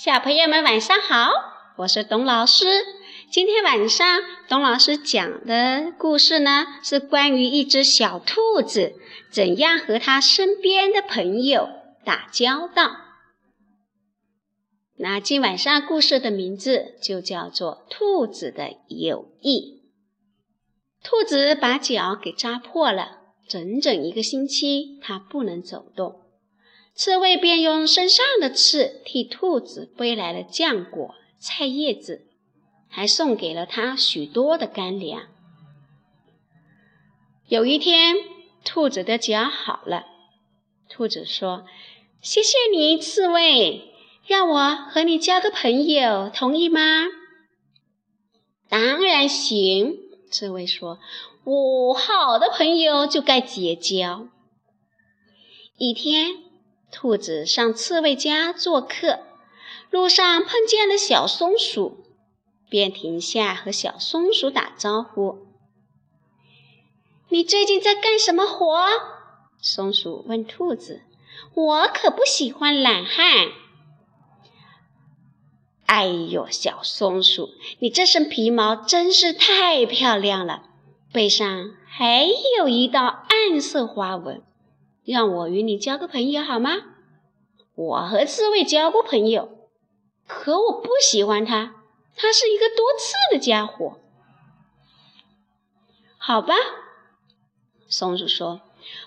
小朋友们晚上好，我是董老师。今天晚上董老师讲的故事呢，是关于一只小兔子怎样和它身边的朋友打交道。那今晚上故事的名字就叫做《兔子的友谊》。兔子把脚给扎破了，整整一个星期它不能走动。刺猬便用身上的刺替兔子背来了浆果、菜叶子，还送给了它许多的干粮。有一天，兔子的脚好了，兔子说：“谢谢你，刺猬，让我和你交个朋友，同意吗？”“当然行。”刺猬说，“我好的朋友就该结交。”一天。兔子上刺猬家做客，路上碰见了小松鼠，便停下和小松鼠打招呼。“你最近在干什么活？”松鼠问兔子。“我可不喜欢懒汉。”“哎呦，小松鼠，你这身皮毛真是太漂亮了，背上还有一道暗色花纹。”让我与你交个朋友好吗？我和刺猬交过朋友，可我不喜欢他，他是一个多刺的家伙。好吧，松鼠说。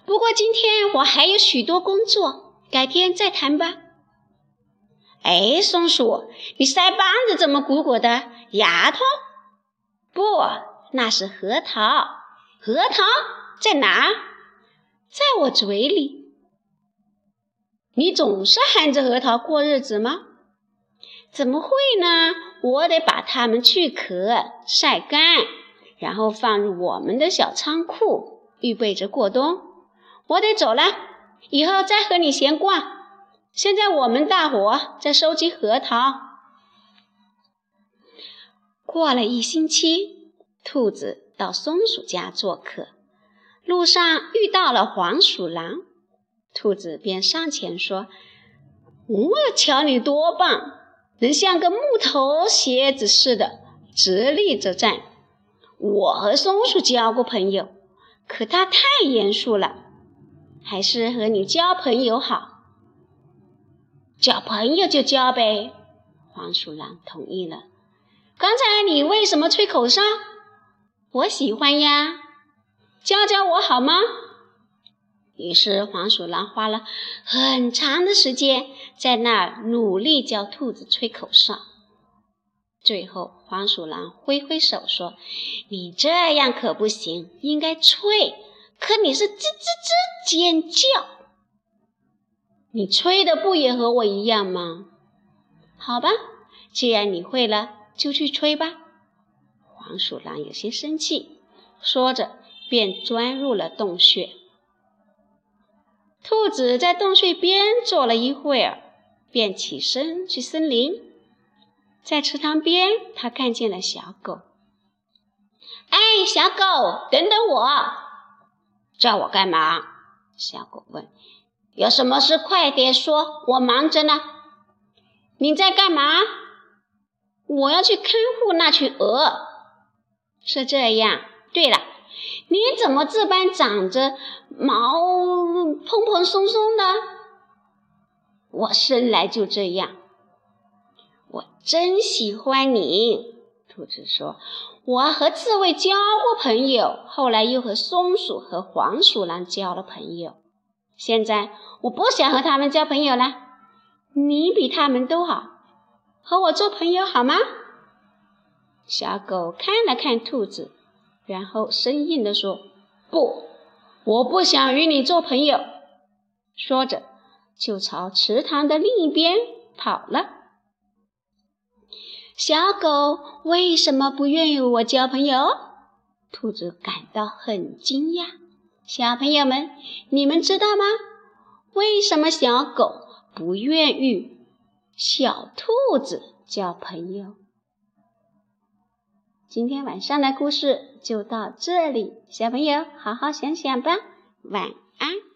不过今天我还有许多工作，改天再谈吧。哎，松鼠，你腮帮子怎么鼓鼓的？牙痛？不，那是核桃。核桃在哪？在我嘴里，你总是含着核桃过日子吗？怎么会呢？我得把它们去壳、晒干，然后放入我们的小仓库，预备着过冬。我得走了，以后再和你闲逛。现在我们大伙在收集核桃。过了一星期，兔子到松鼠家做客。路上遇到了黄鼠狼，兔子便上前说：“我瞧你多棒，能像个木头鞋子似的直立着站。我和松鼠交过朋友，可它太严肃了，还是和你交朋友好。交朋友就交呗。”黄鼠狼同意了。刚才你为什么吹口哨？我喜欢呀。教教我好吗？于是黄鼠狼花了很长的时间在那儿努力教兔子吹口哨。最后，黄鼠狼挥挥手说：“你这样可不行，应该吹。可你是吱吱吱尖叫，你吹的不也和我一样吗？好吧，既然你会了，就去吹吧。”黄鼠狼有些生气，说着。便钻入了洞穴。兔子在洞穴边坐了一会儿，便起身去森林。在池塘边，他看见了小狗。“哎，小狗，等等我！”“叫我干嘛？”小狗问。“有什么事快点说，我忙着呢。”“你在干嘛？”“我要去看护那群鹅。”“是这样。对了。”你怎么这般长着毛蓬蓬松松的？我生来就这样。我真喜欢你，兔子说。我和刺猬交过朋友，后来又和松鼠和黄鼠狼交了朋友。现在我不想和他们交朋友了。你比他们都好，和我做朋友好吗？小狗看了看兔子。然后生硬地说：“不，我不想与你做朋友。”说着，就朝池塘的另一边跑了。小狗为什么不愿与我交朋友？兔子感到很惊讶。小朋友们，你们知道吗？为什么小狗不愿与小兔子交朋友？今天晚上的故事就到这里，小朋友好好想想吧，晚安。